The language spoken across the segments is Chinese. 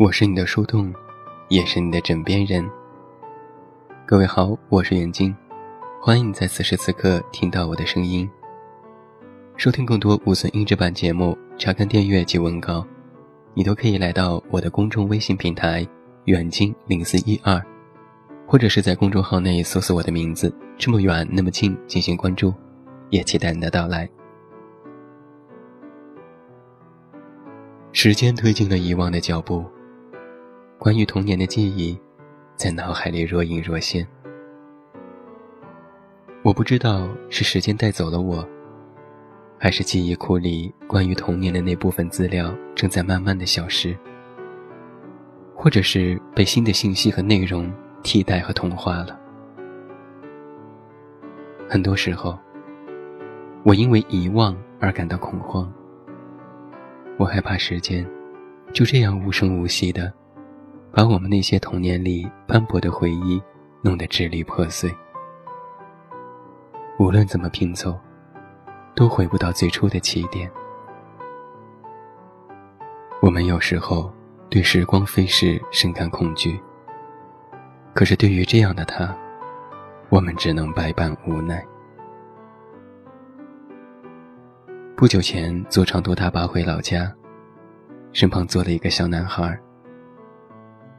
我是你的树洞，也是你的枕边人。各位好，我是袁静，欢迎你在此时此刻听到我的声音。收听更多无损音质版节目，查看订阅及文稿，你都可以来到我的公众微信平台“远近零四一二”，或者是在公众号内搜索我的名字“这么远那么近”进行关注，也期待你的到来。时间推进了遗忘的脚步。关于童年的记忆，在脑海里若隐若现。我不知道是时间带走了我，还是记忆库里关于童年的那部分资料正在慢慢的消失，或者是被新的信息和内容替代和同化了。很多时候，我因为遗忘而感到恐慌。我害怕时间就这样无声无息的。把我们那些童年里斑驳的回忆弄得支离破碎，无论怎么拼凑，都回不到最初的起点。我们有时候对时光飞逝深感恐惧，可是对于这样的他，我们只能百般无奈。不久前坐长途大巴回老家，身旁坐了一个小男孩。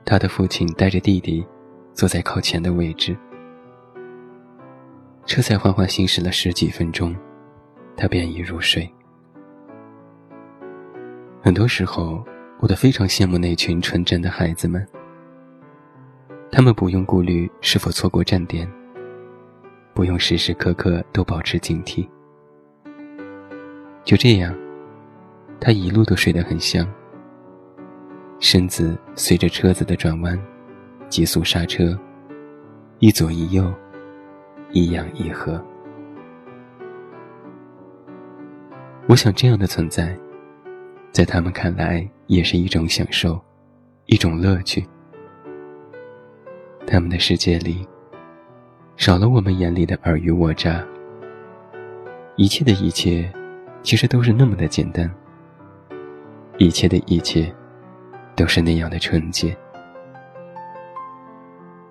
他的父亲带着弟弟，坐在靠前的位置。车才缓缓行驶了十几分钟，他便已入睡。很多时候，我都非常羡慕那群纯真的孩子们。他们不用顾虑是否错过站点，不用时时刻刻都保持警惕。就这样，他一路都睡得很香。身子随着车子的转弯，急速刹车，一左一右，一仰一合。我想，这样的存在，在他们看来也是一种享受，一种乐趣。他们的世界里，少了我们眼里的尔虞我诈，一切的一切，其实都是那么的简单。一切的一切。都是那样的纯洁。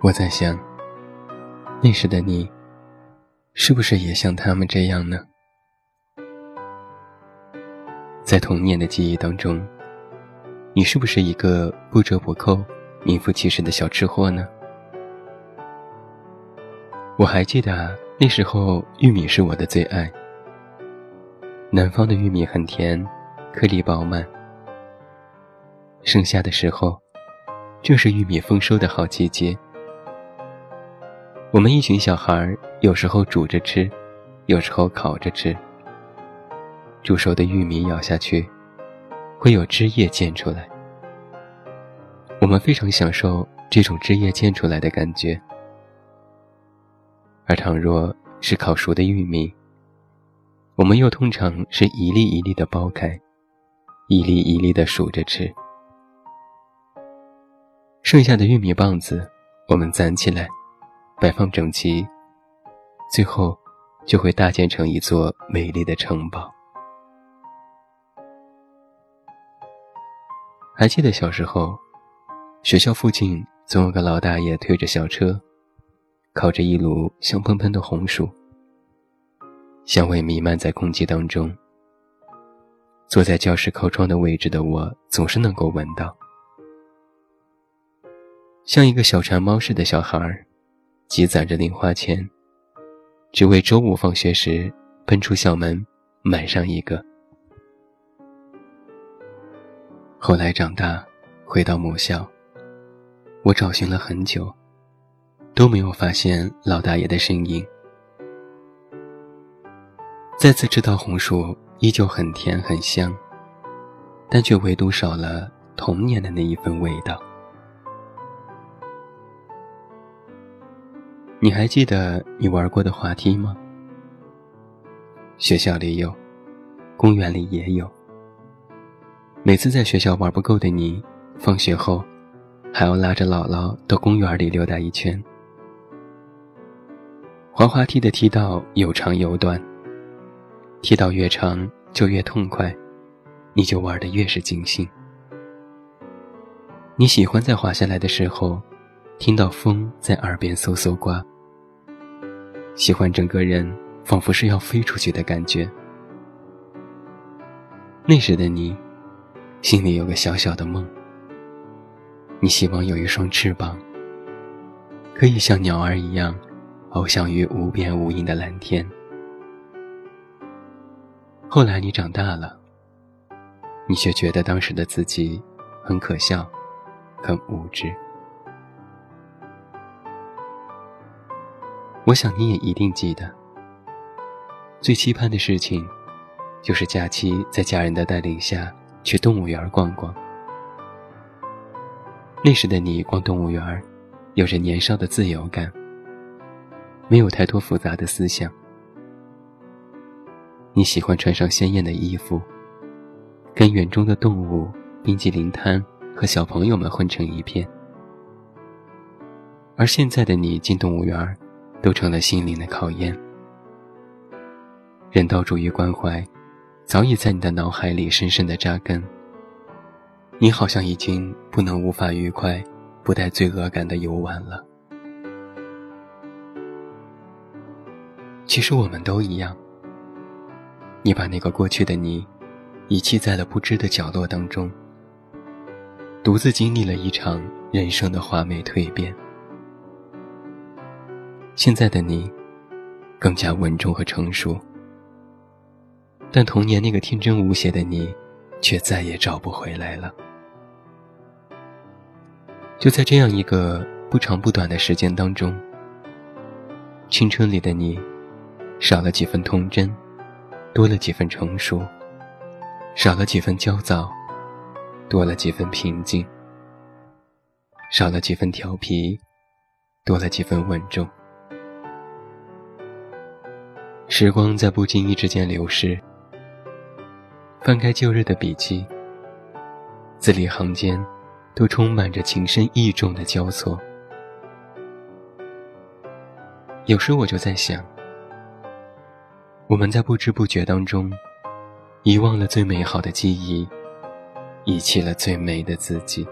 我在想，那时的你，是不是也像他们这样呢？在童年的记忆当中，你是不是一个不折不扣、名副其实的小吃货呢？我还记得那时候，玉米是我的最爱。南方的玉米很甜，颗粒饱满。盛夏的时候，正是玉米丰收的好季节。我们一群小孩有时候煮着吃，有时候烤着吃。煮熟的玉米咬下去，会有汁液溅出来。我们非常享受这种汁液溅出来的感觉。而倘若是烤熟的玉米，我们又通常是一粒一粒的剥开，一粒一粒的数着吃。剩下的玉米棒子，我们攒起来，摆放整齐，最后就会搭建成一座美丽的城堡。还记得小时候，学校附近总有个老大爷推着小车，烤着一炉香喷喷的红薯，香味弥漫在空气当中。坐在教室靠窗的位置的我，总是能够闻到。像一个小馋猫似的小孩儿，积攒着零花钱，只为周五放学时奔出校门买上一个。后来长大，回到母校，我找寻了很久，都没有发现老大爷的身影。再次吃到红薯，依旧很甜很香，但却唯独少了童年的那一份味道。你还记得你玩过的滑梯吗？学校里有，公园里也有。每次在学校玩不够的你，放学后还要拉着姥姥到公园里溜达一圈。滑滑梯的梯道有长有短，梯道越长就越痛快，你就玩得越是尽兴。你喜欢在滑下来的时候，听到风在耳边嗖嗖刮。喜欢整个人仿佛是要飞出去的感觉。那时的你，心里有个小小的梦。你希望有一双翅膀，可以像鸟儿一样，翱翔于无边无垠的蓝天。后来你长大了，你却觉得当时的自己很可笑，很无知。我想你也一定记得，最期盼的事情，就是假期在家人的带领下去动物园逛逛。那时的你逛动物园，有着年少的自由感，没有太多复杂的思想。你喜欢穿上鲜艳的衣服，跟园中的动物、冰激凌摊和小朋友们混成一片。而现在的你进动物园，都成了心灵的考验。人道主义关怀，早已在你的脑海里深深的扎根。你好像已经不能无法愉快、不带罪恶感的游玩了。其实我们都一样。你把那个过去的你，遗弃在了不知的角落当中，独自经历了一场人生的华美蜕变。现在的你，更加稳重和成熟，但童年那个天真无邪的你，却再也找不回来了。就在这样一个不长不短的时间当中，青春里的你，少了几分童真，多了几分成熟；少了几分焦躁，多了几分平静；少了几分调皮，多了几分稳重。时光在不经意之间流逝，翻开旧日的笔记，字里行间。都充满着情深意重的交错。有时我就在想，我们在不知不觉当中，遗忘了最美好的记忆，遗弃了最美的自己。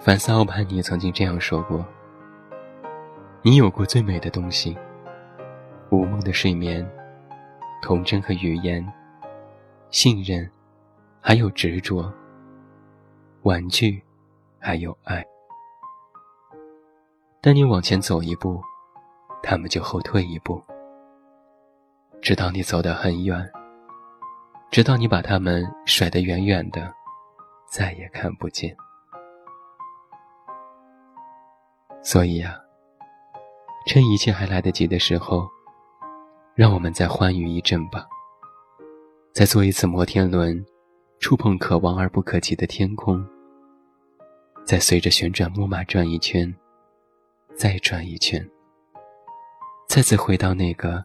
凡斯·奥潘尼曾经这样说过：“你有过最美的东西，无梦的睡眠，童真和语言，信任。”还有执着，玩具，还有爱。当你往前走一步，他们就后退一步，直到你走得很远，直到你把他们甩得远远的，再也看不见。所以啊，趁一切还来得及的时候，让我们再欢愉一阵吧，再坐一次摩天轮。触碰可望而不可及的天空，再随着旋转木马转一圈，再转一圈，再次回到那个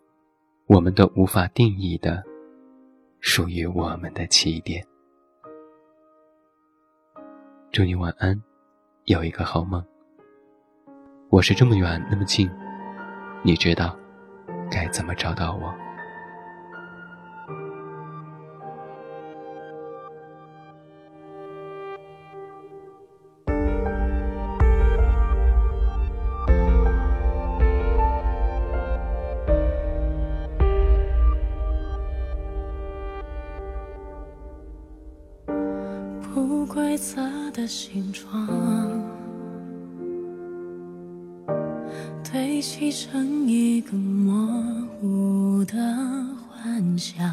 我们都无法定义的属于我们的起点。祝你晚安，有一个好梦。我是这么远那么近，你知道该怎么找到我。不规则的形状，堆砌成一个模糊的幻想，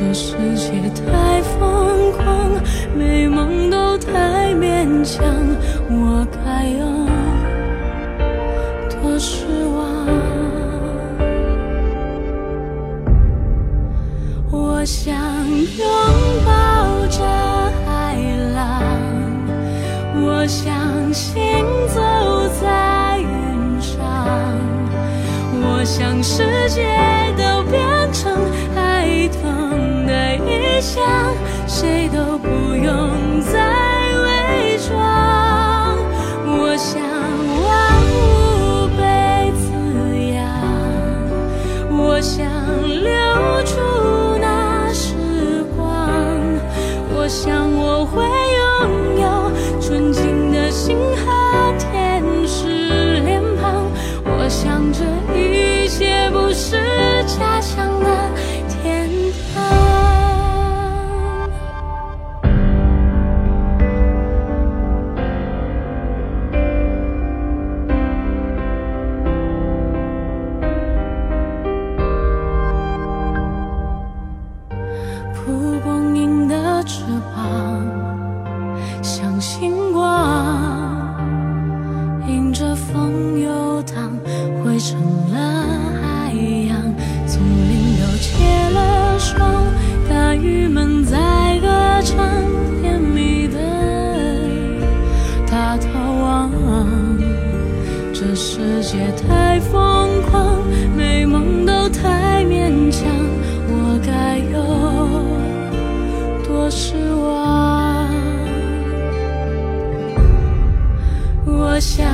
这世界太疯狂美梦都太勉强我该有多失望？我想拥抱着海浪我想行走在云上我想世界都变成海灯想，谁都不用再伪装。我想万物被滋养，我想留住那时光，我想我翅膀像星光，迎着风游荡，汇成了海洋。丛林都结了霜，大鱼们在歌唱，甜蜜的大逃亡。这世界太失望？我想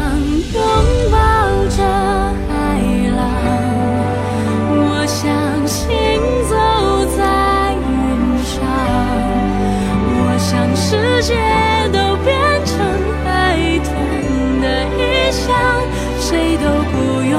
拥抱着海浪，我想行走在云上，我想世界都变成海豚的意象，谁都不用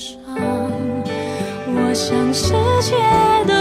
上，我想世界都